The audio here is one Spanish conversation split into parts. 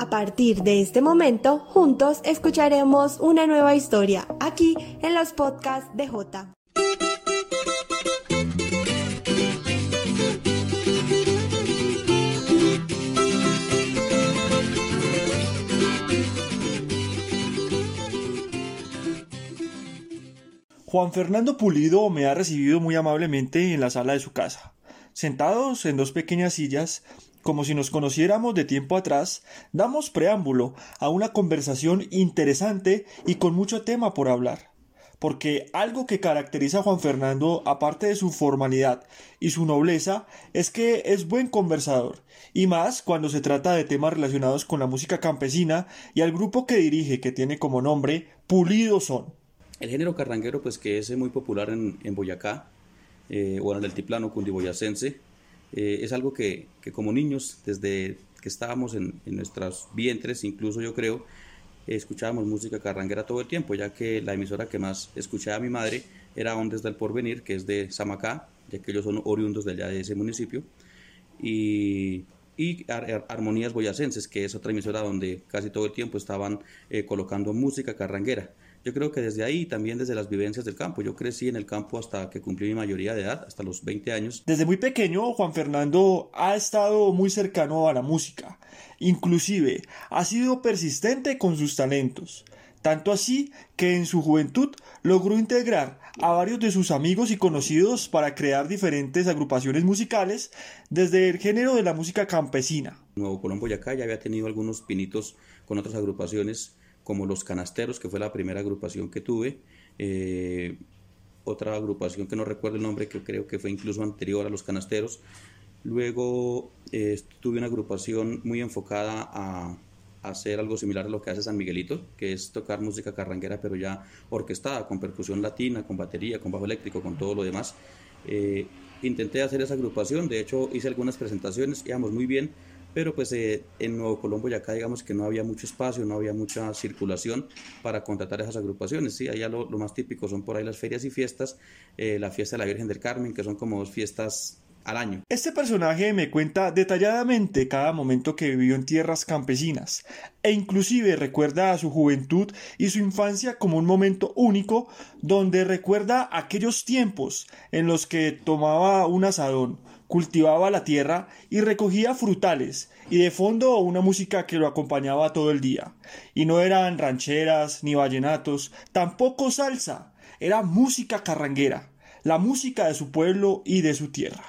A partir de este momento, juntos escucharemos una nueva historia aquí en los podcasts de J. Juan Fernando Pulido me ha recibido muy amablemente en la sala de su casa. Sentados en dos pequeñas sillas, como si nos conociéramos de tiempo atrás, damos preámbulo a una conversación interesante y con mucho tema por hablar. Porque algo que caracteriza a Juan Fernando, aparte de su formalidad y su nobleza, es que es buen conversador, y más cuando se trata de temas relacionados con la música campesina y al grupo que dirige, que tiene como nombre Pulido Son. El género carranguero, pues que es muy popular en, Boyacá, eh, o en el altiplano cundiboyacense, eh, es algo que, como niños, desde que estábamos en, nuestros vientres, incluso yo creo, escuchábamos música carranguera todo el tiempo, ya que la emisora que más escuchaba mi madre era Ondes del Porvenir, que es de Samacá, ya que ellos son oriundos de allá de ese municipio, y, Armonías Boyacenses, que es otra emisora donde casi todo el tiempo estaban eh, colocando música carranguera. Yo creo que desde ahí, también desde las vivencias del campo, yo crecí en el campo hasta que cumplí mi mayoría de edad, hasta los 20 años. Desde muy pequeño, Juan Fernando ha estado muy cercano a la música. Inclusive, ha sido persistente con sus talentos. Tanto así que en su juventud logró integrar a varios de sus amigos y conocidos para crear diferentes agrupaciones musicales desde el género de la música campesina. Nuevo Colombo y acá ya había tenido algunos pinitos con otras agrupaciones como Los Canasteros, que fue la primera agrupación que tuve. Eh, otra agrupación que no recuerdo el nombre, que creo que fue incluso anterior a Los Canasteros. Luego eh, tuve una agrupación muy enfocada a, hacer algo similar a lo que hace San Miguelito, que es tocar música carranguera, pero ya orquestada, con percusión latina, con batería, con bajo eléctrico, con todo lo demás. Eh, intenté hacer esa agrupación, de hecho hice algunas presentaciones, íbamos muy bien, pero pues eh, en Nuevo Colombo y acá digamos que no había mucho espacio, no había mucha circulación para contratar esas agrupaciones, sí, allá lo, más típico son por ahí las ferias y fiestas, eh, la fiesta de la Virgen del Carmen, que son como dos fiestas al año. Este personaje me cuenta detalladamente cada momento que vivió en tierras campesinas e inclusive recuerda a su juventud y su infancia como un momento único donde recuerda aquellos tiempos en los que tomaba un asadón, cultivaba la tierra y recogía frutales, y de fondo una música que lo acompañaba todo el día. Y no eran rancheras ni vallenatos, tampoco salsa, era música carranguera, la música de su pueblo y de su tierra.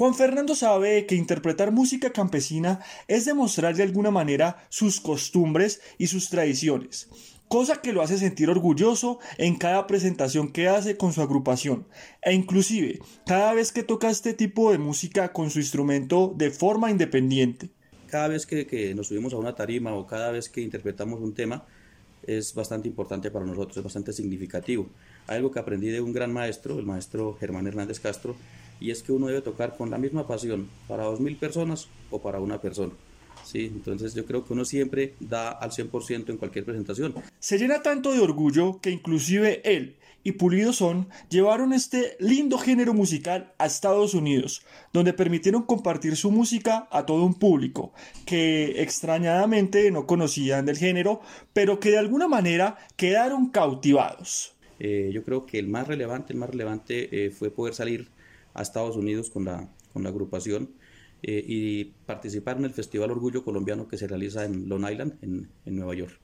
Juan Fernando sabe que interpretar música campesina es demostrar de alguna manera sus costumbres y sus tradiciones, cosa que lo hace sentir orgulloso en cada presentación que hace con su agrupación, e inclusive cada vez que toca este tipo de música con su instrumento de forma independiente. Cada vez que, que nos subimos a una tarima o cada vez que interpretamos un tema, es bastante importante para nosotros, es bastante significativo. Algo que aprendí de un gran maestro, el maestro Germán Hernández Castro, y es que uno debe tocar con la misma pasión para dos mil personas o para una persona. Sí, entonces yo creo que uno siempre da al 100% en cualquier presentación. Se llena tanto de orgullo que inclusive él y Pulido Son llevaron este lindo género musical a Estados Unidos, donde permitieron compartir su música a todo un público que extrañadamente no conocían del género, pero que de alguna manera quedaron cautivados. Eh, yo creo que el más relevante, el más relevante eh, fue poder salir a Estados Unidos con la, con la agrupación eh, y participar en el Festival Orgullo Colombiano que se realiza en Long Island, en, en Nueva York.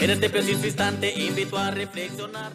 En este preciso instante invito a reflexionar.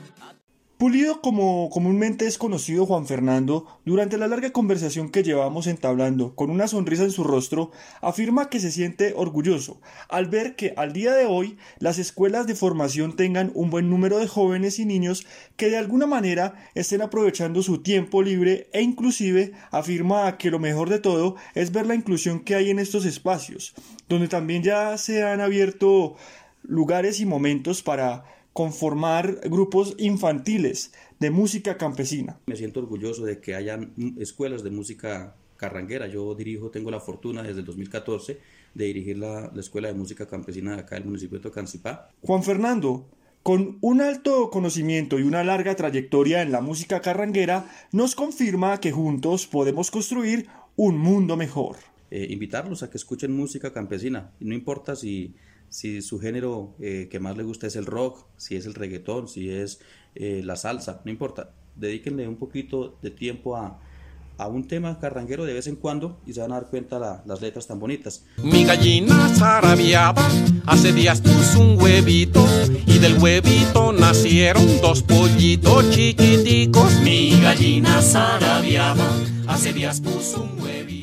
Pulido, como comúnmente es conocido Juan Fernando, durante la larga conversación que llevamos entablando, con una sonrisa en su rostro, afirma que se siente orgulloso al ver que al día de hoy las escuelas de formación tengan un buen número de jóvenes y niños que de alguna manera estén aprovechando su tiempo libre e inclusive afirma que lo mejor de todo es ver la inclusión que hay en estos espacios, donde también ya se han abierto lugares y momentos para conformar grupos infantiles de música campesina. Me siento orgulloso de que hayan escuelas de música carranguera. Yo dirijo, tengo la fortuna desde el 2014 de dirigir la, Escuela de Música Campesina de acá del municipio de Tocancipá. Juan Fernando, con un alto conocimiento y una larga trayectoria en la música carranguera, nos confirma que juntos podemos construir un mundo mejor. Eh, invitarlos a que escuchen música campesina, no importa si, si su género eh, que más le gusta es el rock, si es el reggaetón, si es eh, la salsa, no importa, dedíquenle un poquito de tiempo a, a un tema carranguero de vez en cuando y se van a dar cuenta la, las letras tan bonitas. Mi gallina zarabiaba, hace días puso un huevito y del huevito nacieron dos pollitos chiquiticos. Mi gallina zarabiaba, hace días puso un huevito.